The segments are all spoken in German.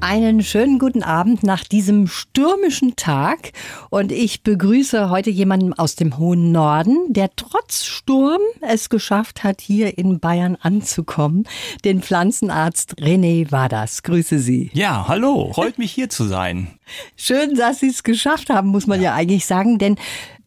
Einen schönen guten Abend nach diesem stürmischen Tag. Und ich begrüße heute jemanden aus dem hohen Norden, der trotz Sturm es geschafft hat, hier in Bayern anzukommen. Den Pflanzenarzt René Wadas. Grüße Sie. Ja, hallo. Freut mich hier zu sein. Schön, dass Sie es geschafft haben, muss man ja, ja eigentlich sagen. Denn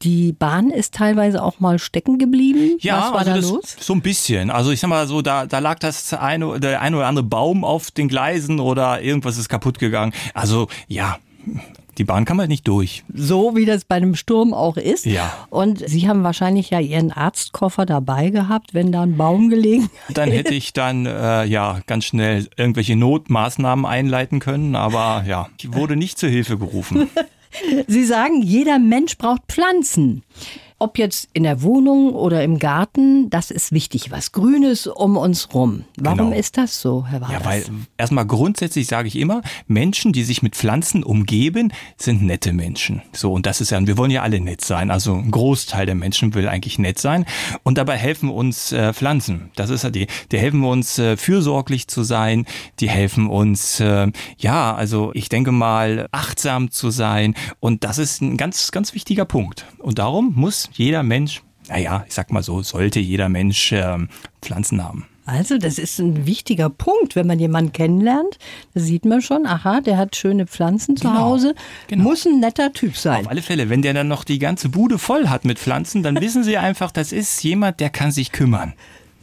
die Bahn ist teilweise auch mal stecken geblieben. Ja, Was war also da das, los? so ein bisschen. Also ich sag mal so, da, da lag das eine, der eine oder andere Baum auf den Gleisen oder irgendwas ist kaputt gegangen. Also ja, die Bahn kann man nicht durch. So wie das bei einem Sturm auch ist. Ja. Und Sie haben wahrscheinlich ja Ihren Arztkoffer dabei gehabt, wenn da ein Baum gelegen Dann hätte ich dann äh, ja ganz schnell irgendwelche Notmaßnahmen einleiten können, aber ja, ich wurde nicht zur Hilfe gerufen. Sie sagen, jeder Mensch braucht Pflanzen. Ob jetzt in der Wohnung oder im Garten, das ist wichtig. Was Grünes um uns rum. Warum Genau. ist das so, Herr Wadas? Ja, weil erstmal grundsätzlich sage ich immer, Menschen, die sich mit Pflanzen umgeben, sind nette Menschen. So, und das ist ja, wir wollen ja alle nett sein. Also ein Großteil der Menschen will eigentlich nett sein. Und dabei helfen uns äh, Pflanzen. Das ist ja die, die helfen uns äh, fürsorglich zu sein, die helfen uns, äh, ja, also ich denke mal, achtsam zu sein. Und das ist ein ganz, ganz wichtiger Punkt. Und darum muss jeder Mensch, naja, ich sag mal so, sollte jeder Mensch ähm, Pflanzen haben. Also, das ist ein wichtiger Punkt, wenn man jemanden kennenlernt. Da sieht man schon, aha, der hat schöne Pflanzen zu Genau, Hause. genau. Muss ein netter Typ sein. Auf alle Fälle, wenn der dann noch die ganze Bude voll hat mit Pflanzen, dann wissen Sie einfach, das ist jemand, der kann sich kümmern.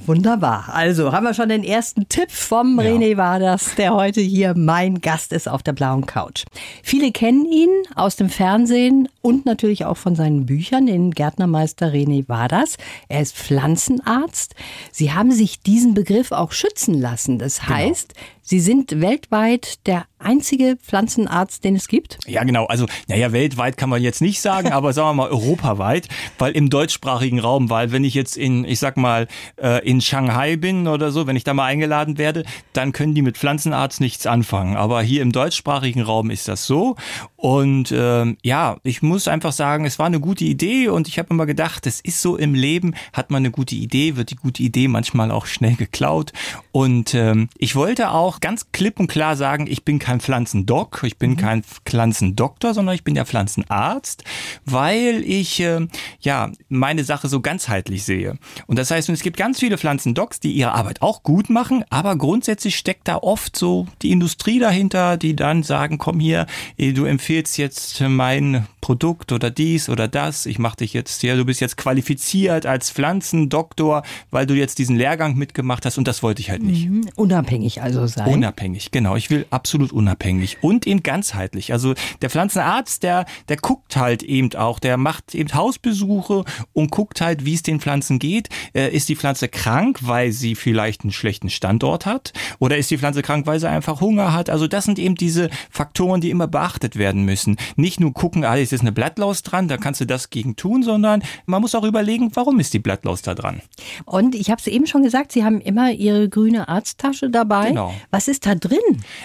Wunderbar. Also haben wir schon den ersten Tipp vom Ja. René Waders, der heute hier mein Gast ist auf der blauen Couch. Viele kennen ihn aus dem Fernsehen und natürlich auch von seinen Büchern, den Gärtnermeister René Waders. Er ist Pflanzenarzt. Sie haben sich diesen Begriff auch schützen lassen. Das heißt, Sie sind weltweit der einzige Pflanzenarzt, den es gibt? Ja, genau. Also, naja, weltweit kann man jetzt nicht sagen, aber sagen wir mal europaweit, weil im deutschsprachigen Raum, weil wenn ich jetzt in, ich sag mal, äh, in Shanghai bin oder so, wenn ich da mal eingeladen werde, dann können die mit Pflanzenarzt nichts anfangen. Aber hier im deutschsprachigen Raum ist das so. Und ähm, ja, ich muss einfach sagen, es war eine gute Idee und ich habe immer gedacht, es ist so im Leben, hat man eine gute Idee, wird die gute Idee manchmal auch schnell geklaut. Und ähm, ich wollte auch ganz klipp und klar sagen, ich bin kein Pflanzendoc, ich bin kein Pflanzendoktor, sondern ich bin der Pflanzenarzt, weil ich äh, ja meine Sache so ganzheitlich sehe. Und das heißt, es gibt ganz viele Pflanzendocs, die ihre Arbeit auch gut machen, aber grundsätzlich steckt da oft so die Industrie dahinter, die dann sagen, komm hier, du empfehlst jetzt mein Produkt oder dies oder das, ich mache dich jetzt, ja, du bist jetzt qualifiziert als Pflanzendoktor, weil du jetzt diesen Lehrgang mitgemacht hast und das wollte ich halt nicht. Unabhängig also sein. Unabhängig, genau. Ich will absolut unabhängig und eben ganzheitlich. Also der Pflanzenarzt, der, der guckt halt eben auch, der macht eben Hausbesuche und guckt halt, wie es den Pflanzen geht. Äh, ist die Pflanze krank, weil sie vielleicht einen schlechten Standort hat? Oder ist die Pflanze krank, weil sie einfach Hunger hat? Also das sind eben diese Faktoren, die immer beachtet werden müssen. Nicht nur gucken, ah, ist jetzt eine Blattlaus dran, da kannst du das gegen tun, sondern man muss auch überlegen, warum ist die Blattlaus da dran? Und ich habe es eben schon gesagt, Sie haben immer Ihre grüne Arzttasche dabei. Genau. Was ist da drin?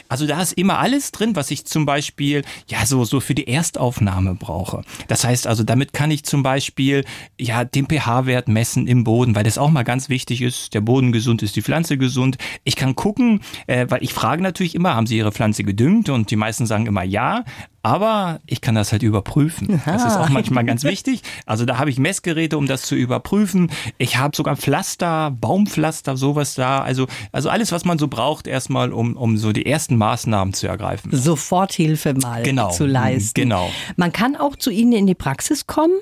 Also da ist immer alles drin, was ich zum Beispiel ja so so für die Erstaufnahme brauche. Das heißt also, damit kann ich zum Beispiel ja den pH-Wert messen im Boden, weil das auch mal ganz wichtig ist. Der Boden gesund ist die Pflanze gesund. Ich kann gucken, äh, weil ich frage natürlich immer, haben Sie Ihre Pflanze gedüngt? Und die meisten sagen immer ja. Aber ich kann das halt überprüfen. Das ist auch manchmal ganz wichtig. Also da habe ich Messgeräte, um das zu überprüfen. Ich habe sogar Pflaster, Baumpflaster, sowas da. Also, also alles, was man so braucht, erstmal, um, um so die ersten Maßnahmen zu ergreifen. Soforthilfe mal Genau, zu leisten. genau. Man kann auch zu Ihnen in die Praxis kommen.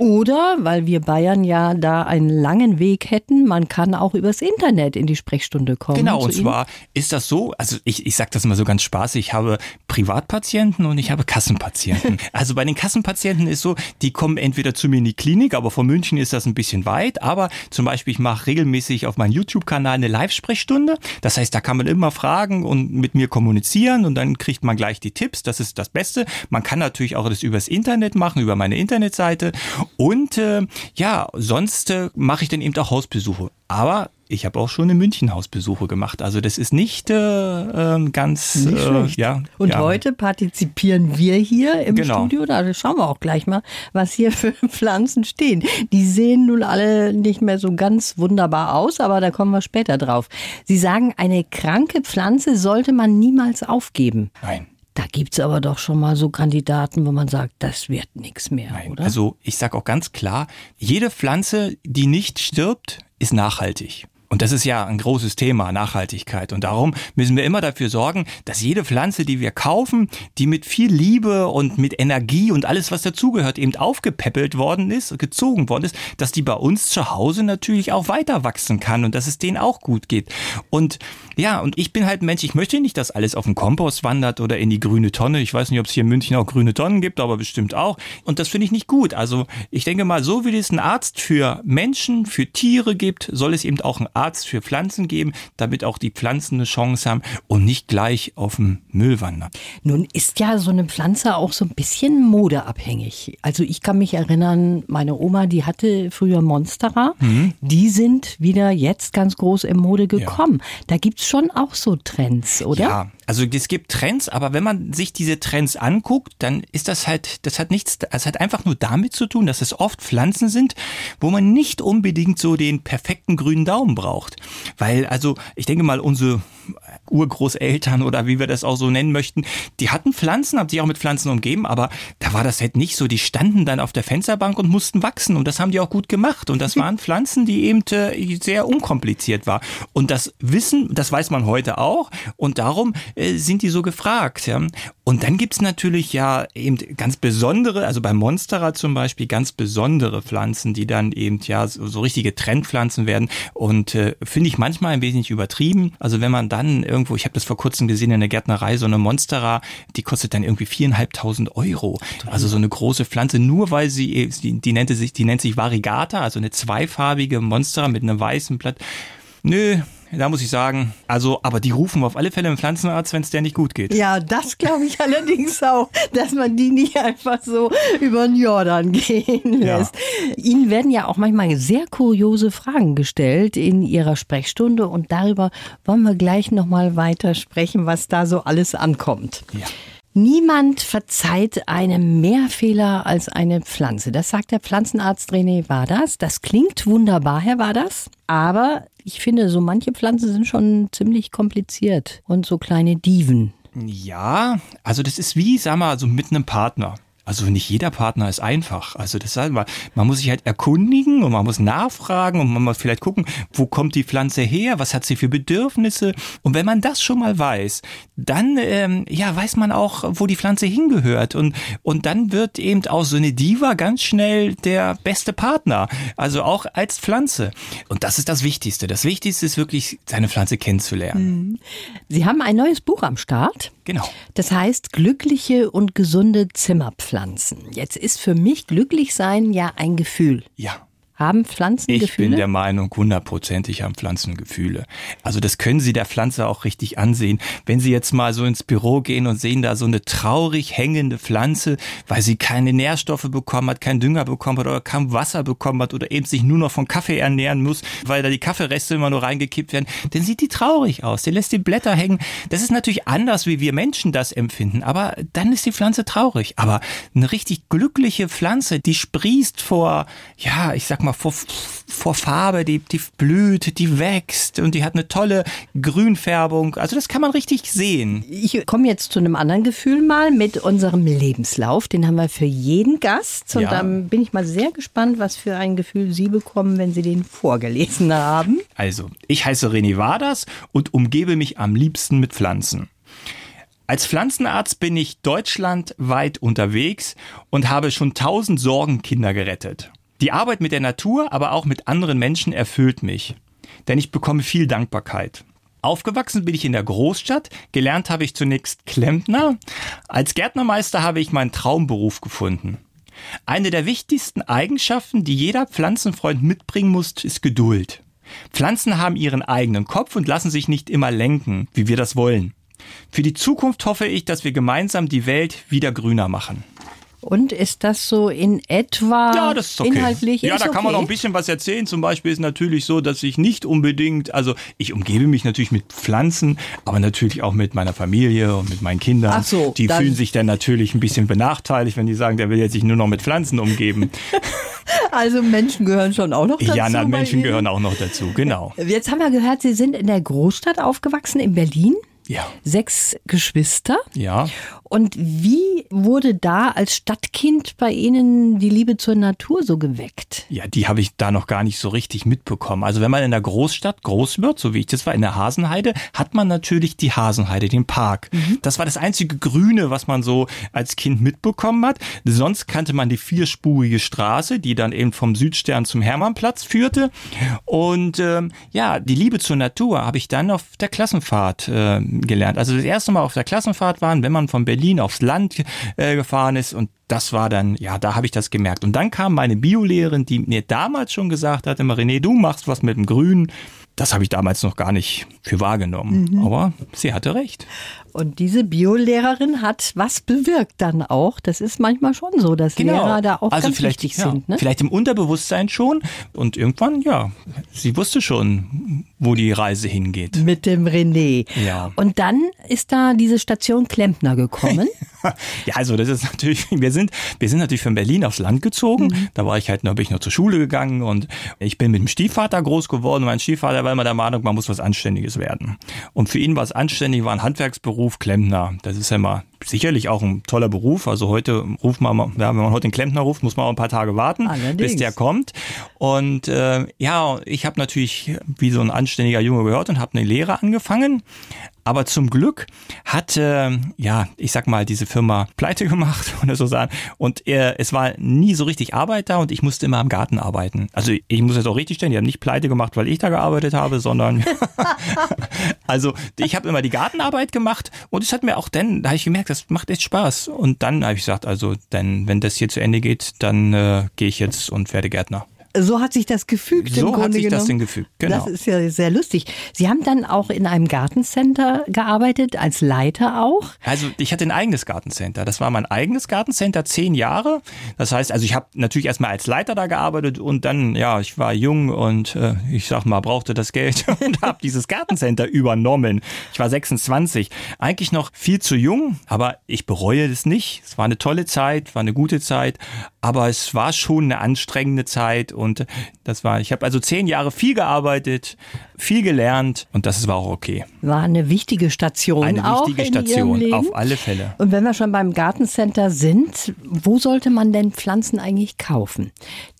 Oder, weil wir Bayern ja da einen langen Weg hätten, man kann auch übers Internet in die Sprechstunde kommen. Genau, und Ihnen. zwar ist das so, also ich, ich sage das immer so ganz spaßig, ich habe Privatpatienten und ich habe Kassenpatienten. also bei den Kassenpatienten ist so, die kommen entweder zu mir in die Klinik, aber von München ist das ein bisschen weit, aber zum Beispiel ich mache regelmäßig auf meinem YouTube-Kanal eine Live-Sprechstunde. Das heißt, da kann man immer fragen und mit mir kommunizieren und dann kriegt man gleich die Tipps, das ist das Beste. Man kann natürlich auch das übers Internet machen, über meine Internetseite und äh, ja, sonst äh, mache ich dann eben auch Hausbesuche. Aber Ich habe auch schon in München Hausbesuche gemacht. Also das ist nicht äh, ähm, ganz nicht äh, ja. Und ja. heute partizipieren wir hier im Genau. Studio. Da schauen wir auch gleich mal, was hier für Pflanzen stehen. Die sehen nun alle nicht mehr so ganz wunderbar aus, aber da kommen wir später drauf. Sie sagen, eine kranke Pflanze sollte man niemals aufgeben. Nein. Da gibt's aber doch schon mal so Kandidaten, wo man sagt, das wird nichts mehr, Nein. oder? Also ich sage auch ganz klar, jede Pflanze, die nicht stirbt, ist nachhaltig. Und das ist ja ein großes Thema, Nachhaltigkeit. Und darum müssen wir immer dafür sorgen, dass jede Pflanze, die wir kaufen, die mit viel Liebe und mit Energie und alles, was dazugehört, eben aufgepäppelt worden ist, gezogen worden ist, dass die bei uns zu Hause natürlich auch weiter wachsen kann und dass es denen auch gut geht. Und ja, und ich bin halt ein Mensch, ich möchte nicht, dass alles auf den Kompost wandert oder in die grüne Tonne. Ich weiß nicht, ob es hier in München auch grüne Tonnen gibt, aber bestimmt auch. Und das finde ich nicht gut. Also ich denke mal, so wie es einen Arzt für Menschen, für Tiere gibt, soll es eben auch einen Arzt für Pflanzen geben, damit auch die Pflanzen eine Chance haben und nicht gleich auf dem Müll wandern. Nun ist ja so eine Pflanze auch so ein bisschen modeabhängig. Also ich kann mich erinnern, meine Oma, die hatte früher Monstera. Mhm. Die sind wieder jetzt ganz groß in Mode gekommen. Da gibt's schon auch so Trends, oder? Ja, also es gibt Trends, aber wenn man sich diese Trends anguckt, dann ist das halt, das hat nichts, das hat einfach nur damit zu tun, dass es oft Pflanzen sind, wo man nicht unbedingt so den perfekten grünen Daumen braucht. Weil, also, ich denke mal, unsere Urgroßeltern oder wie wir das auch so nennen möchten, die hatten Pflanzen, haben sich auch mit Pflanzen umgeben, aber da war das halt nicht so. Die standen dann auf der Fensterbank und mussten wachsen und das haben die auch gut gemacht. Und das waren Pflanzen, die eben äh, sehr unkompliziert war. Und das Wissen, das weiß man heute auch und darum äh, sind die so gefragt. Und dann gibt's natürlich ja eben ganz besondere, also bei Monstera zum Beispiel, ganz besondere Pflanzen, die dann eben ja so, so richtige Trendpflanzen werden und äh, finde ich manchmal ein wenig übertrieben. Also wenn man dann irgendwo, ich habe das vor kurzem gesehen in der Gärtnerei, so eine Monstera, die kostet dann irgendwie viereinhalbtausend Euro. Also so eine große Pflanze, nur weil sie, die, die nennt sich, die nennt sich Variegata, also eine zweifarbige Monstera mit einem weißen Blatt. Nö, da muss ich sagen, also, aber die rufen auf alle Fälle einen Pflanzenarzt, wenn es der nicht gut geht. Ja, das glaube ich allerdings auch, dass man die nicht einfach so über den Jordan gehen Ja. lässt. Ihnen werden ja auch manchmal sehr kuriose Fragen gestellt in Ihrer Sprechstunde und darüber wollen wir gleich nochmal weiter sprechen, was da so alles ankommt. Ja. Niemand verzeiht einem mehr Fehler als eine Pflanze. Das sagt der Pflanzenarzt René Wadas. Das klingt wunderbar, Herr Wadas. Aber ich finde, so manche Pflanzen sind schon ziemlich kompliziert und so kleine Diven. Ja, also das ist wie, sag mal, so mit einem Partner. Also nicht jeder Partner ist einfach. Also das heißt, man, man muss sich halt erkundigen und man muss nachfragen und man muss vielleicht gucken, wo kommt die Pflanze her, was hat sie für Bedürfnisse. Und wenn man das schon mal weiß, dann ähm, ja weiß man auch, wo die Pflanze hingehört und und dann wird eben auch so eine Diva ganz schnell der beste Partner. Also auch als Pflanze. Und das ist das Wichtigste. Das Wichtigste ist wirklich seine Pflanze kennenzulernen. Sie haben ein neues Buch am Start. Genau. Das heißt Glückliche und gesunde Zimmerpflanzen. Jetzt ist für mich glücklich sein ja ein Gefühl. Ja. Haben Pflanzen Ich Gefühle? bin der Meinung, hundertprozentig haben Pflanzen Gefühle. Also das können Sie der Pflanze auch richtig ansehen. Wenn Sie jetzt mal so ins Büro gehen und sehen da so eine traurig hängende Pflanze, weil sie keine Nährstoffe bekommen hat, keinen Dünger bekommen hat oder kaum Wasser bekommen hat oder eben sich nur noch von Kaffee ernähren muss, weil da die Kaffeereste immer nur reingekippt werden, dann sieht die traurig aus. Die lässt die Blätter hängen. Das ist natürlich anders, wie wir Menschen das empfinden, aber dann ist die Pflanze traurig. Aber eine richtig glückliche Pflanze, die sprießt vor, ja, ich sag mal, vor, vor Farbe, die, die blüht, die wächst und die hat eine tolle Grünfärbung. Also das kann man richtig sehen. Ich komme jetzt zu einem anderen Gefühl mal mit unserem Lebenslauf. Den haben wir für jeden Gast. Und Ja. dann bin ich mal sehr gespannt, was für ein Gefühl Sie bekommen, wenn Sie den vorgelesen haben. Also, ich heiße René Waders und umgebe mich am liebsten mit Pflanzen. Als Pflanzenarzt bin ich deutschlandweit unterwegs und habe schon tausend Sorgenkinder gerettet. Die Arbeit mit der Natur, aber auch mit anderen Menschen erfüllt mich. Denn ich bekomme viel Dankbarkeit. Aufgewachsen bin ich in der Großstadt, gelernt habe ich zunächst Klempner. Als Gärtnermeister habe ich meinen Traumberuf gefunden. Eine der wichtigsten Eigenschaften, die jeder Pflanzenfreund mitbringen muss, ist Geduld. Pflanzen haben ihren eigenen Kopf und lassen sich nicht immer lenken, wie wir das wollen. Für die Zukunft hoffe ich, dass wir gemeinsam die Welt wieder grüner machen. Und ist das so in etwa ja, das ist okay. inhaltlich? Ja, da kann okay. man noch ein bisschen was erzählen. Zum Beispiel ist natürlich so, dass ich nicht unbedingt, also ich umgebe mich natürlich mit Pflanzen, aber natürlich auch mit meiner Familie und mit meinen Kindern. Ach so, die fühlen sich dann natürlich ein bisschen benachteiligt, wenn die sagen, der will jetzt sich nur noch mit Pflanzen umgeben. Also Menschen gehören schon auch noch dazu. ja, na, Menschen gehören auch noch dazu, genau. Jetzt haben wir gehört, Sie sind in der Großstadt aufgewachsen, in Berlin. Ja. Sechs Geschwister. Ja. Und wie wurde da als Stadtkind bei Ihnen die Liebe zur Natur so geweckt? Ja, die habe ich da noch gar nicht so richtig mitbekommen. Also wenn man in der Großstadt groß wird, so wie ich das war in der Hasenheide, hat man natürlich die Hasenheide, den Park. Das war das einzige Grüne, was man so als Kind mitbekommen hat. Sonst kannte man die vierspurige Straße, die dann eben vom Südstern zum Hermannplatz führte. Und ähm, ja, die Liebe zur Natur habe ich dann auf der Klassenfahrt äh, gelernt. Also das erste Mal auf der Klassenfahrt waren, wenn man von Berlin aufs Land äh, gefahren ist und das war dann, ja, da habe ich das gemerkt. Und dann kam meine Biolehrerin, die mir damals schon gesagt hat, immer René, du machst was mit dem Grün. Das habe ich damals noch gar nicht für wahrgenommen. Aber sie hatte recht. Und diese Biolehrerin hat was bewirkt dann auch. Das ist manchmal schon so, dass Lehrer da auch also ganz vielleicht, wichtig ja, sind. Ne? Vielleicht im Unterbewusstsein schon. Und irgendwann, ja, sie wusste schon, wo die Reise hingeht. Mit dem René. Ja. Und dann ist da diese Station Klempner gekommen. Ja, also das ist natürlich, wir sind, wir sind natürlich von Berlin aufs Land gezogen. Mhm. Da war ich halt, da bin ich noch zur Schule gegangen und ich bin mit dem Stiefvater groß geworden. Mein Stiefvater war immer der Meinung, man muss was Anständiges werden. Und für ihn war es anständig, war ein Handwerksberuf, Klempner. Das ist ja immer sicherlich auch ein toller Beruf. Also heute ruft man, ja, wenn man heute den Klempner ruft, muss man auch ein paar Tage warten, Allerdings. bis der kommt. Und äh, ja, ich habe natürlich wie so ein anständiger Junge gehört und habe eine Lehre angefangen. Aber zum Glück hat, äh, ja, ich sag mal, diese Firma pleite gemacht oder so sagen. Und äh, es war nie so richtig Arbeit da und ich musste immer am Garten arbeiten. Also ich muss jetzt auch richtig stellen, die haben nicht pleite gemacht, weil ich da gearbeitet habe, sondern also ich habe immer die Gartenarbeit gemacht und es hat mir auch dann, da habe ich gemerkt, das macht echt Spaß. Und dann habe ich gesagt, also dann, wenn das hier zu Ende geht, dann äh, gehe ich jetzt und werde Gärtner. So hat sich das gefügt im So Grunde hat sich genommen. das denn gefügt, genau. Das ist ja sehr lustig. Sie haben dann auch in einem Gartencenter gearbeitet, als Leiter auch. Also ich hatte ein eigenes Gartencenter. Das war mein eigenes Gartencenter, zehn Jahre. Das heißt, also ich habe natürlich erstmal als Leiter da gearbeitet und dann, ja, ich war jung und äh, ich sag mal, brauchte das Geld und habe dieses Gartencenter übernommen. Ich war 26, eigentlich noch viel zu jung, aber ich bereue das nicht. Es war eine tolle Zeit, war eine gute Zeit, aber es war schon eine anstrengende Zeit und das war, ich habe also zehn Jahre viel gearbeitet, viel gelernt und das war auch okay. War eine wichtige Station Eine auch wichtige Station, Leben. auf alle Fälle. Und wenn wir schon beim Gartencenter sind, wo sollte man denn Pflanzen eigentlich kaufen?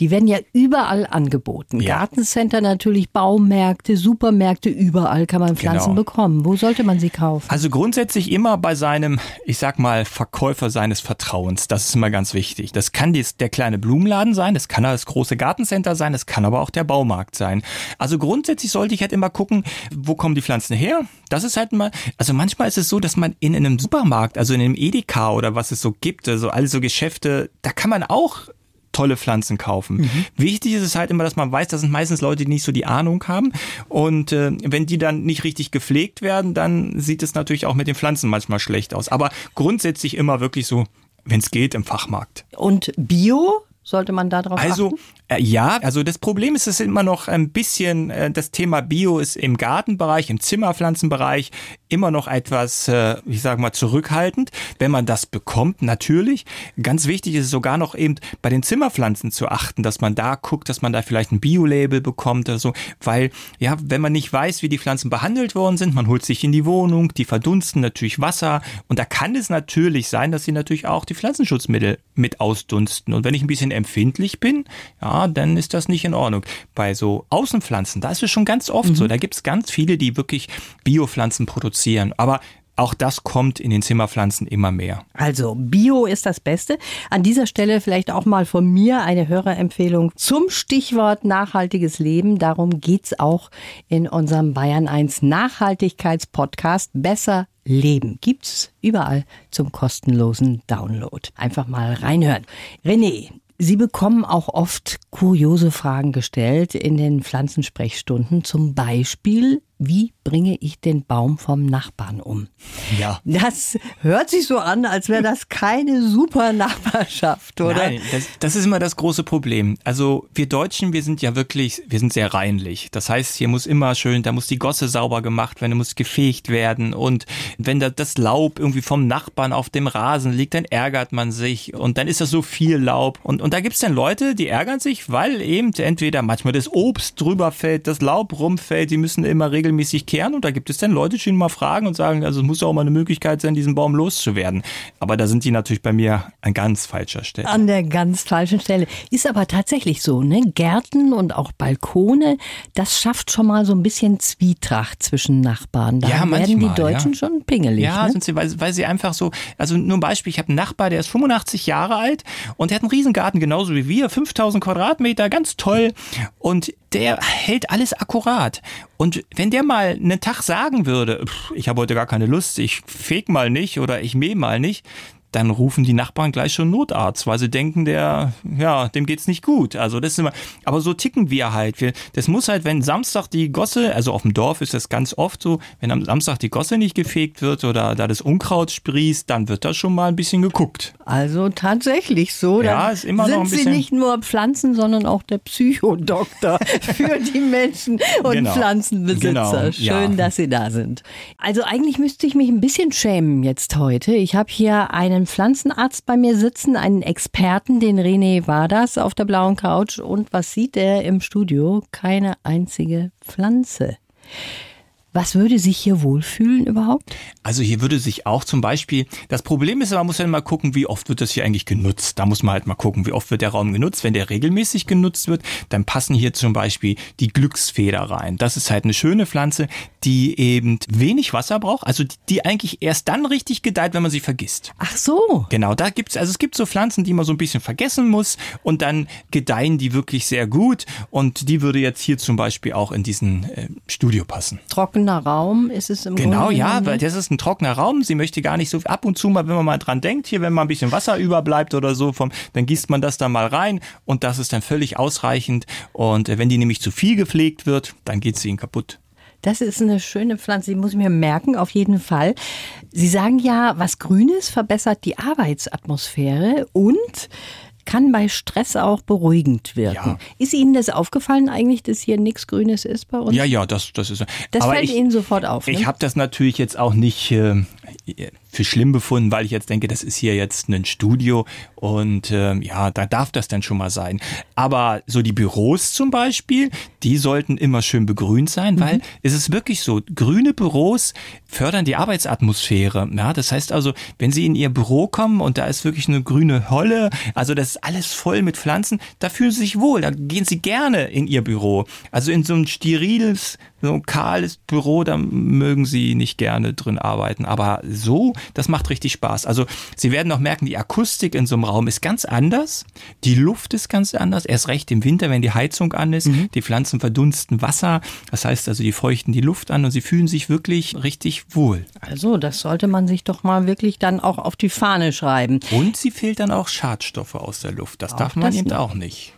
Die werden ja überall angeboten. Ja. Gartencenter natürlich, Baumärkte, Supermärkte, überall kann man Pflanzen Genau. bekommen. Wo sollte man sie kaufen? Also grundsätzlich immer bei seinem, ich sag mal, Verkäufer seines Vertrauens. Das ist immer ganz wichtig. Das kann dies, der kleine Blumenladen sein, das kann das große Gartencenter sein, das kann aber auch der Baumarkt sein. Also grundsätzlich sollte ich halt immer gucken, wo kommen die Pflanzen her? Das ist halt mal, also manchmal ist es so, dass man in einem Supermarkt, also in einem Edeka oder was es so gibt, also alle so Geschäfte, da kann man auch tolle Pflanzen kaufen. Wichtig ist es halt immer, dass man weiß, das sind meistens Leute, die nicht so die Ahnung haben. Und äh, wenn die dann nicht richtig gepflegt werden, dann sieht es natürlich auch mit den Pflanzen manchmal schlecht aus. Aber grundsätzlich immer wirklich so, wenn es geht, im Fachmarkt. Und Bio? Sollte man da drauf Also achten? äh, ja, also das Problem ist, es ist immer noch ein bisschen, äh, das Thema Bio ist im Gartenbereich, im Zimmerpflanzenbereich immer noch etwas, äh, ich sage mal, zurückhaltend. Wenn man das bekommt, natürlich. Ganz wichtig ist es sogar noch eben bei den Zimmerpflanzen zu achten, dass man da guckt, dass man da vielleicht ein Bio-Label bekommt oder so. Weil, ja, wenn man nicht weiß, wie die Pflanzen behandelt worden sind, man holt sich in die Wohnung, die verdunsten natürlich Wasser und da kann es natürlich sein, dass sie natürlich auch die Pflanzenschutzmittel mit ausdunsten. Und wenn ich ein bisschen empfindlich bin, ja, dann ist das nicht in Ordnung. Bei so Außenpflanzen, da ist es schon ganz oft so. Da gibt es ganz viele, die wirklich Biopflanzen produzieren. Aber auch das kommt in den Zimmerpflanzen immer mehr. Also Bio ist das Beste. An dieser Stelle vielleicht auch mal von mir eine Hörerempfehlung zum Stichwort nachhaltiges Leben. Darum geht's auch in unserem Bayern 1 Nachhaltigkeitspodcast Besser Leben. Gibt's überall zum kostenlosen Download. Einfach mal reinhören. René, Sie bekommen auch oft kuriose Fragen gestellt in den Pflanzensprechstunden. Zum Beispiel, wie bringe ich den Baum vom Nachbarn um? Ja. Das hört sich so an, als wäre das keine super Nachbarschaft, oder? Nein, das, das ist immer das große Problem. Also wir Deutschen, wir sind ja wirklich, wir sind sehr reinlich. Das heißt, hier muss immer schön, da muss die Gosse sauber gemacht werden, muss gefegt werden und wenn da das Laub irgendwie vom Nachbarn auf dem Rasen liegt, dann ärgert man sich und dann ist das so viel Laub und, und da gibt's dann Leute, die ärgern sich, weil eben entweder manchmal das Obst drüber fällt, das Laub rumfällt, die müssen immer regelmäßig regelmäßig kehren und da gibt es dann Leute, die mal fragen und sagen, also es muss auch mal eine Möglichkeit sein, diesen Baum loszuwerden. Aber da sind die natürlich bei mir an ganz falscher Stelle. An der ganz falschen Stelle. Ist aber tatsächlich so, ne? Gärten und auch Balkone, das schafft schon mal so ein bisschen Zwietracht zwischen Nachbarn. Da ja, werden manchmal, die Deutschen ja. schon pingelig. Ja, ne? sind sie, weil, weil sie einfach so, also nur ein Beispiel, ich habe einen Nachbar, der ist 85 Jahre alt und der hat einen Riesengarten, genauso wie wir, 5000 Quadratmeter, ganz toll. Und der hält alles akkurat. Und wenn der mal einen Tag sagen würde, ich habe heute gar keine Lust, ich feg mal nicht oder ich mäh mal nicht, dann rufen die Nachbarn gleich schon Notarzt, weil sie denken, der, ja, dem geht's nicht gut. Also das ist immer, aber so ticken wir halt. Wir, das muss halt, wenn Samstag die Gosse, also auf dem Dorf ist das ganz oft so, wenn am Samstag die Gosse nicht gefegt wird oder da das Unkraut sprießt, dann wird da schon mal ein bisschen geguckt. Also tatsächlich so. Ja, ist immer sind noch ein sie bisschen- nicht nur Pflanzen, sondern auch der Psychodoktor für die Menschen und Genau. Pflanzenbesitzer. Genau, Schön, ja. dass Sie da sind. Also eigentlich müsste ich mich ein bisschen schämen jetzt heute. Ich habe hier einen Pflanzenarzt bei mir sitzen, einen Experten, den René Wadas auf der blauen Couch. Und was sieht er im Studio? Keine einzige Pflanze. Was würde sich hier wohlfühlen überhaupt? Also hier würde sich auch zum Beispiel, das Problem ist, man muss ja mal gucken, wie oft wird das hier eigentlich genutzt. Da muss man halt mal gucken, wie oft wird der Raum genutzt. Wenn der regelmäßig genutzt wird, dann passen hier zum Beispiel die Glücksfeder rein. Das ist halt eine schöne Pflanze, die eben wenig Wasser braucht, also die- die eigentlich erst dann richtig gedeiht, wenn man sie vergisst. Ach so. Genau, da gibt's, also es gibt so Pflanzen, die man so ein bisschen vergessen muss und dann gedeihen die wirklich sehr gut und die würde jetzt hier zum Beispiel auch in diesen äh, Studio passen. Trockener Raum ist es im Genau, Grunde ja, weil das ist ein trockener Raum. Sie möchte gar nicht so ab und zu mal, wenn man mal dran denkt, hier, wenn mal ein bisschen Wasser überbleibt oder so, vom, dann gießt man das da mal rein und das ist dann völlig ausreichend. Und äh, wenn die nämlich zu viel gepflegt wird, dann geht sie ihnen kaputt. Das ist eine schöne Pflanze, die muss ich mir merken, auf jeden Fall. Sie sagen ja, was Grünes verbessert die Arbeitsatmosphäre und kann bei Stress auch beruhigend wirken. Ja. Ist Ihnen das aufgefallen eigentlich, dass hier nichts Grünes ist bei uns? Ja, ja, das, das ist. Das fällt ich, Ihnen sofort auf. Ne? Ich habe das natürlich jetzt auch nicht äh, für schlimm befunden, weil ich jetzt denke, das ist hier jetzt ein Studio und ähm, ja, da darf das dann schon mal sein. Aber so die Büros zum Beispiel, die sollten immer schön begrünt sein, Mhm. weil es ist wirklich so, grüne Büros fördern die Arbeitsatmosphäre. Ja, das heißt also, wenn Sie in Ihr Büro kommen und da ist wirklich eine grüne Holle, also das ist alles voll mit Pflanzen, da fühlen Sie sich wohl, da gehen Sie gerne in Ihr Büro. Also in so ein steriles, so ein kahles Büro, da mögen Sie nicht gerne drin arbeiten. Aber so, das macht richtig Spaß. Also Sie werden auch merken, die Akustik in so einem Raum ist ganz anders. Die Luft ist ganz anders. Erst recht im Winter, wenn die Heizung an ist. Die Pflanzen verdunsten Wasser. Das heißt also, die feuchten die Luft an und sie fühlen sich wirklich richtig wohl. Also, das sollte man sich doch mal wirklich dann auch auf die Fahne schreiben. Und sie filtern auch Schadstoffe aus der Luft. Das darf man das eben noch. auch nicht.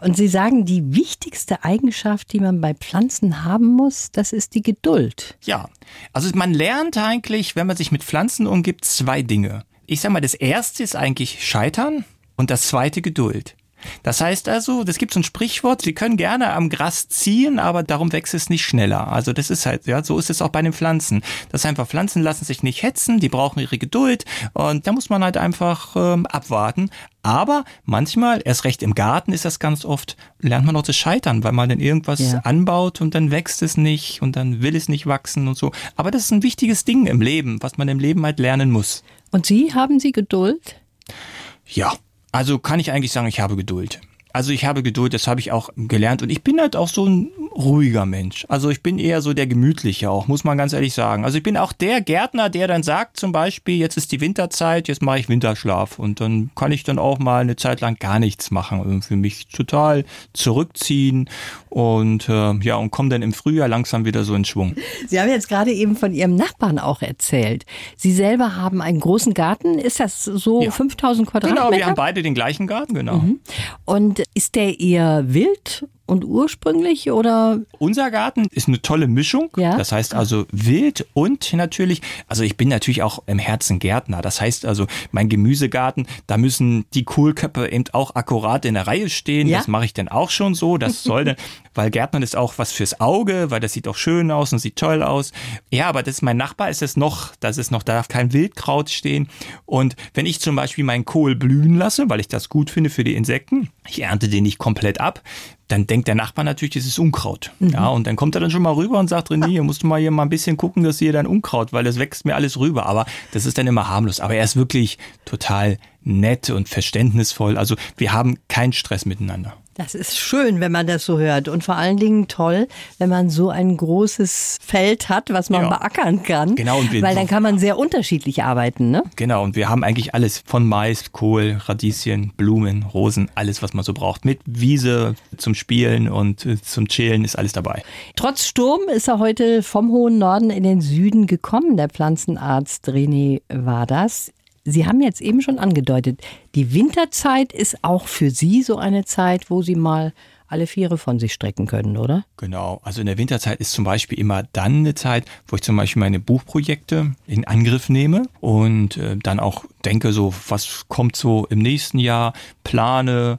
Und Sie sagen, die wichtigste Eigenschaft, die man bei Pflanzen haben muss, das ist die Geduld. Ja, also man lernt eigentlich, wenn man sich mit Pflanzen umgibt, zwei Dinge. Ich sag mal, das erste ist eigentlich Scheitern und das zweite Geduld. Das heißt also, das gibt so ein Sprichwort, Sie können gerne am Gras ziehen, aber darum wächst es nicht schneller. Also das ist halt, ja, so ist es auch bei den Pflanzen. Das ist einfach, Pflanzen lassen sich nicht hetzen, die brauchen ihre Geduld und da muss man halt einfach ähm, abwarten. Aber manchmal, erst recht im Garten ist das ganz oft, lernt man auch das Scheitern, weil man dann irgendwas Ja. anbaut und dann wächst es nicht und dann will es nicht wachsen und so. Aber das ist ein wichtiges Ding im Leben, was man im Leben halt lernen muss. Und Sie, haben Sie Geduld? Ja, also kann ich eigentlich sagen, ich habe Geduld. Also ich habe Geduld, das habe ich auch gelernt und ich bin halt auch so ein ruhiger Mensch. Also ich bin eher so der gemütliche auch, muss man ganz ehrlich sagen. Also ich bin auch der Gärtner, der dann sagt zum Beispiel, jetzt ist die Winterzeit, jetzt mache ich Winterschlaf und dann kann ich dann auch mal eine Zeit lang gar nichts machen und für mich total zurückziehen und äh, ja und komme dann im Frühjahr langsam wieder so in Schwung. Sie haben jetzt gerade eben von Ihrem Nachbarn auch erzählt. Sie selber haben einen großen Garten. Ist das so Ja. 5000 Quadratmeter? Genau, wir haben beide den gleichen Garten, genau. Und ist der eher wild und ursprünglich oder? Unser Garten ist eine tolle Mischung. Ja. Das heißt also wild und natürlich, also ich bin natürlich auch im Herzen Gärtner. Das heißt also, mein Gemüsegarten, da müssen die Kohlköpfe eben auch akkurat in der Reihe stehen. Ja. Das mache ich dann auch schon so. Das soll dann, weil Gärtnern ist auch was fürs Auge, weil das sieht auch schön aus und sieht toll aus. Ja, aber das ist mein Nachbar ist es noch, das ist noch, da darf kein Wildkraut stehen. Und wenn ich zum Beispiel meinen Kohl blühen lasse, weil ich das gut finde für die Insekten, ich ernte den nicht komplett ab, dann denkt der Nachbar natürlich, das ist Unkraut. Ja, und dann kommt er dann schon mal rüber und sagt, René, hier musst du mal hier mal ein bisschen gucken, dass hier dein Unkraut, weil das wächst mir alles rüber. Aber das ist dann immer harmlos. Aber er ist wirklich total nett und verständnisvoll. Also wir haben keinen Stress miteinander. Das ist schön, wenn man das so hört. Und vor allen Dingen toll, wenn man so ein großes Feld hat, was man Ja. beackern kann. Genau, und wir- Weil dann kann man sehr unterschiedlich arbeiten, ne? Genau, und wir haben eigentlich alles von Mais, Kohl, Radieschen, Blumen, Rosen, alles, was man so braucht. Mit Wiese zum Spielen und äh, zum Chillen ist alles dabei. Trotz Sturm ist er heute vom hohen Norden in den Süden gekommen, der Pflanzenarzt René Wadas. Sie haben jetzt eben schon angedeutet, die Winterzeit ist auch für Sie so eine Zeit, wo Sie mal alle Viere von sich strecken können, oder? Genau, also in der Winterzeit ist zum Beispiel immer dann eine Zeit, wo ich zum Beispiel meine Buchprojekte in Angriff nehme und äh, dann auch denke, so was kommt so im nächsten Jahr, plane,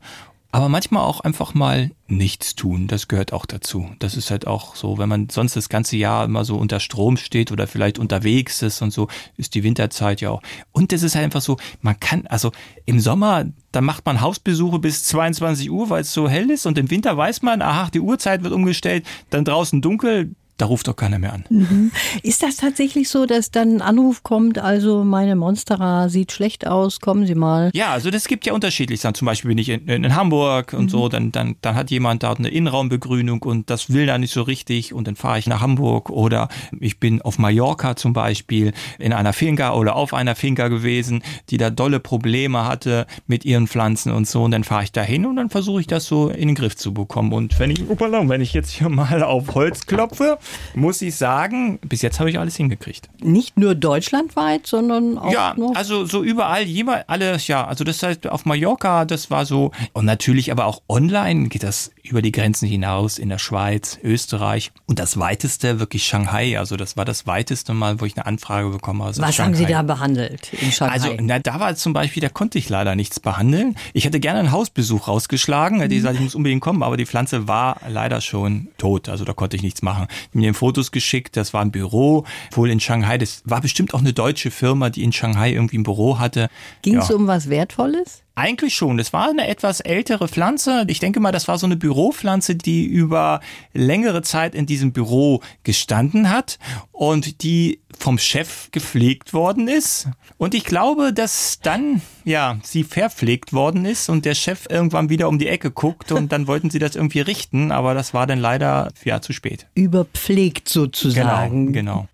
aber manchmal auch einfach mal nichts tun. Das gehört auch dazu. Das ist halt auch so, wenn man sonst das ganze Jahr immer so unter Strom steht oder vielleicht unterwegs ist und so, ist die Winterzeit ja auch. Und es ist halt einfach so, man kann, also im Sommer, da macht man Hausbesuche bis 22 Uhr, weil es so hell ist und im Winter weiß man, aha, die Uhrzeit wird umgestellt, dann draußen dunkel, da ruft doch keiner mehr an. Ist das tatsächlich so, dass dann ein Anruf kommt, also meine Monstera sieht schlecht aus, kommen Sie mal? Ja, also das gibt ja unterschiedlich. Dann zum Beispiel bin ich in, in Hamburg und so, dann, dann, dann hat jemand da eine Innenraumbegrünung und das will da nicht so richtig und dann fahre ich nach Hamburg oder ich bin auf Mallorca zum Beispiel in einer Finca oder auf einer Finca gewesen, die da dolle Probleme hatte mit ihren Pflanzen und so und dann fahre ich da hin und dann versuche ich das so in den Griff zu bekommen und wenn ich, upala, wenn ich jetzt hier mal auf Holz klopfe, muss ich sagen, bis jetzt habe ich alles hingekriegt. Nicht nur deutschlandweit, sondern auch Ja, also so überall, jemand, alles, ja. Also das heißt, auf Mallorca, das war so. Und natürlich aber auch online geht das über die Grenzen hinaus in der Schweiz, Österreich. Und das weiteste wirklich Shanghai. Also das war das weiteste Mal, wo ich eine Anfrage bekommen habe. Was haben Sie da behandelt in Shanghai? Also, na, da war zum Beispiel, da konnte ich leider nichts behandeln. Ich hätte gerne einen Hausbesuch rausgeschlagen, hätte gesagt, ich muss unbedingt kommen, aber die Pflanze war leider schon tot. Also da konnte ich nichts machen. Ich habe mir Fotos geschickt, das war ein Büro, wohl in Shanghai. Das war bestimmt auch eine deutsche Firma, die in Shanghai irgendwie ein Büro hatte. Ging es ja. um was Wertvolles? Eigentlich schon. Das war eine etwas ältere Pflanze. Ich denke mal, das war so eine Büropflanze, die über längere Zeit in diesem Büro gestanden hat und die vom Chef gepflegt worden ist. Und ich glaube, dass dann, ja, sie verpflegt worden ist und der Chef irgendwann wieder um die Ecke guckt und dann wollten sie das irgendwie richten, aber das war dann leider, ja, zu spät. Überpflegt sozusagen. Genau,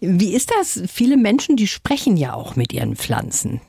genau. Wie ist das? Viele Menschen, die sprechen ja auch mit ihren Pflanzen.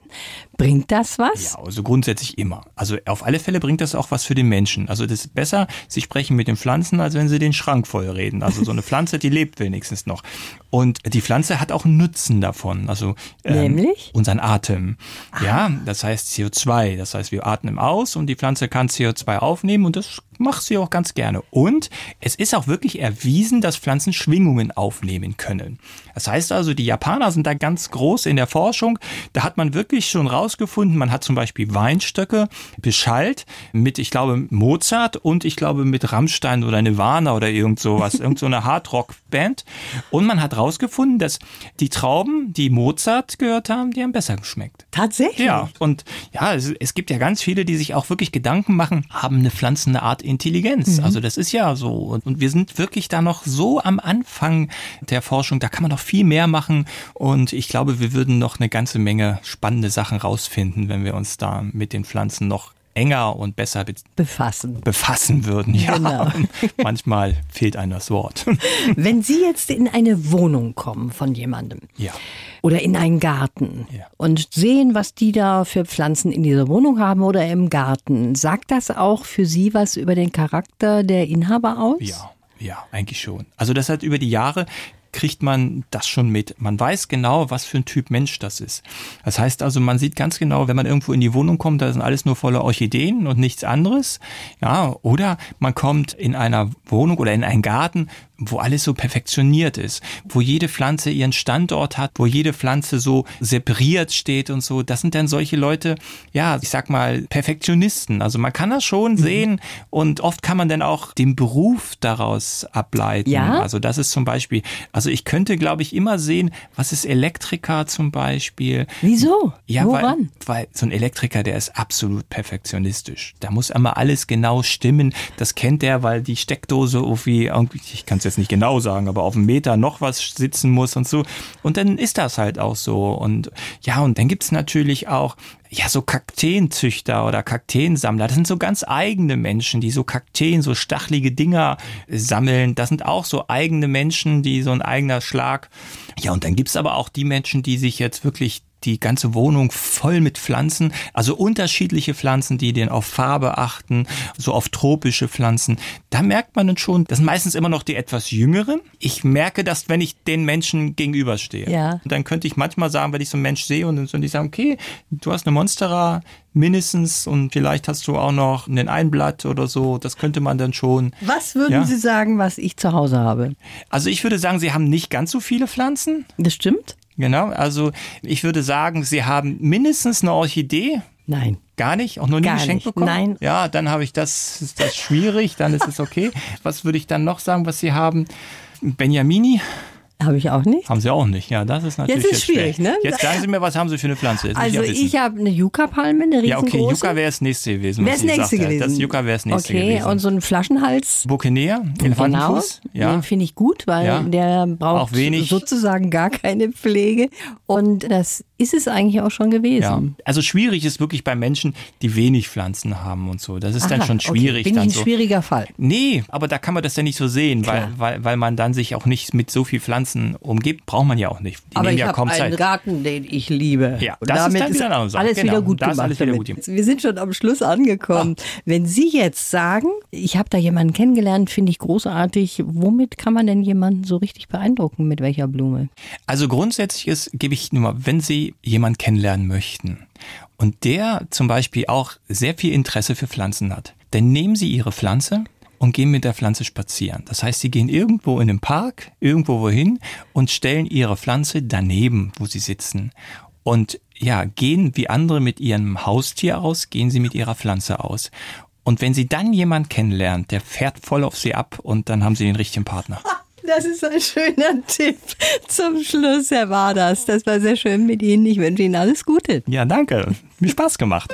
Bringt das was? Ja, also grundsätzlich immer. Also auf alle Fälle bringt das auch was für den Menschen. Also das ist besser, sie sprechen mit den Pflanzen, als wenn sie den Schrank voll reden. Also so eine Pflanze, die lebt wenigstens noch. Und die Pflanze hat auch einen Nutzen davon. Also ähm, Nämlich? unseren Atem. Ja, das heißt CO2. Das heißt, wir atmen aus und die Pflanze kann CO2 aufnehmen und das macht sie auch ganz gerne. Und es ist auch wirklich erwiesen, dass Pflanzen Schwingungen aufnehmen können. Das heißt also, die Japaner sind da ganz groß in der Forschung. Da hat man wirklich schon rausgefunden, man hat zum Beispiel Weinstöcke beschallt mit, ich glaube, Mozart und ich glaube mit Rammstein oder Nirvana oder irgend sowas, irgend so eine Hardrock-Band. Und man hat rausgefunden, dass die Trauben, die Mozart gehört haben, die haben besser geschmeckt. Tatsächlich? Ja, und ja, es, es gibt ja ganz viele, die sich auch wirklich Gedanken machen, haben eine Pflanze eine Art Intelligenz. Also das ist ja so. Und, und wir sind wirklich da noch so am Anfang der Forschung, da kann man noch viel mehr machen. Und ich glaube, wir würden noch eine ganze Menge spannende Sachen rausfinden, wenn wir uns da mit den Pflanzen noch enger und besser be Befassen. befassen würden. Ja, Genau. manchmal fehlt einem das Wort. Wenn Sie jetzt in eine Wohnung kommen von jemandem ja. oder in einen Garten Ja. und sehen, was die da für Pflanzen in dieser Wohnung haben oder im Garten, sagt das auch für Sie was über den Charakter der Inhaber aus? Ja, ja, eigentlich schon. Also das hat über die Jahre kriegt man das schon mit. Man weiß genau, was für ein Typ Mensch das ist. Das heißt also, man sieht ganz genau, wenn man irgendwo in die Wohnung kommt, da sind alles nur voller Orchideen und nichts anderes. Ja, oder man kommt in einer Wohnung oder in einen Garten, wo alles so perfektioniert ist, wo jede Pflanze ihren Standort hat, wo jede Pflanze so separiert steht und so. Das sind dann solche Leute, ja, ich sag mal, Perfektionisten. Also man kann das schon mhm. sehen und oft kann man dann auch den Beruf daraus ableiten. Ja? Also das ist zum Beispiel, also ich könnte, glaube ich, immer sehen, was ist Elektriker zum Beispiel. Wieso? Ja, Woran? Weil, weil so ein Elektriker, der ist absolut perfektionistisch. Da muss immer alles genau stimmen. Das kennt der, weil die Steckdose irgendwie, ich kann es jetzt nicht genau sagen, aber auf einem Meter noch was sitzen muss und so. Und dann ist das halt auch so. Und ja, und dann gibt's natürlich auch ja, so Kakteenzüchter oder Kakteensammler, das sind so ganz eigene Menschen, die so Kakteen, so stachelige Dinger sammeln. Das sind auch so eigene Menschen, die so ein eigener Schlag. Ja, und dann gibt's aber auch die Menschen, die sich jetzt wirklich die ganze Wohnung voll mit Pflanzen, also unterschiedliche Pflanzen, die den auf Farbe achten, so auf tropische Pflanzen. Da merkt man dann schon, das sind meistens immer noch die etwas jüngeren. Ich merke das, wenn ich den Menschen gegenüberstehe. Ja. Und dann könnte ich manchmal sagen, wenn ich so einen Mensch sehe und dann so, die sagen, okay, du hast eine Monstera mindestens und vielleicht hast du auch noch einen Einblatt oder so. Das könnte man dann schon. Was würden Ja. Sie sagen, was ich zu Hause habe? Also ich würde sagen, sie haben nicht ganz so viele Pflanzen. Das stimmt? Genau, also ich würde sagen, Sie haben mindestens eine Orchidee. Nein. Gar nicht? Auch noch nie geschenkt bekommen? nein. Ja, dann habe ich das, ist das schwierig, dann ist es okay. Was würde ich dann noch sagen, was Sie haben? Benjamini Habe ich auch nicht. haben Sie auch nicht. Ja, das ist natürlich Jetzt ist schwierig, schwer. ne? Jetzt sagen Sie mir, was haben Sie für eine Pflanze? Jetzt Also wissen. ich habe eine Yucca-Palme, eine riesengroße. Ja, okay, Yucca wäre das nächste gewesen. Wäre das nächste gewesen. Das Yucca wäre das nächste okay, gewesen. und so ein Flaschenhals. Buccaneer, Elefantenfuß. Genau, Ja. den finde ich gut, weil Ja. der braucht sozusagen gar keine Pflege. Und das ist es eigentlich auch schon gewesen. Ja. Also schwierig ist wirklich bei Menschen, die wenig Pflanzen haben und so. Das ist dann Aha, schon schwierig. Okay. Bin dann ich ein so. schwieriger Fall. Nee, aber da kann man das ja nicht so sehen, weil, weil, weil man dann sich auch nicht mit so viel Pflanzen umgibt. Braucht man ja auch nicht. Die Aber ich ja habe einen Zeit. Garten, den ich liebe. Ja, Und das ist damit dann wieder andere Sache. alles Genau, wieder gut da ist gemacht. wieder gut. Wir sind schon am Schluss angekommen. Wenn Sie jetzt sagen, ich habe da jemanden kennengelernt, finde ich großartig. Womit kann man denn jemanden so richtig beeindrucken? Mit welcher Blume? Also grundsätzlich ist, gebe ich nur mal, wenn Sie jemanden kennenlernen möchten und der zum Beispiel auch sehr viel Interesse für Pflanzen hat, dann nehmen Sie Ihre Pflanze und gehen mit der Pflanze spazieren. Das heißt, Sie gehen irgendwo in den Park, irgendwo wohin und stellen Ihre Pflanze daneben, wo Sie sitzen. Und ja, gehen wie andere mit ihrem Haustier aus, gehen Sie mit Ihrer Pflanze aus. Und wenn Sie dann jemanden kennenlernen, der fährt voll auf Sie ab und dann haben Sie den richtigen Partner. Das ist ein schöner Tipp zum Schluss, Herr Waders. Das war sehr schön mit Ihnen. Ich wünsche Ihnen alles Gute. Ja, danke. Mir Spaß gemacht.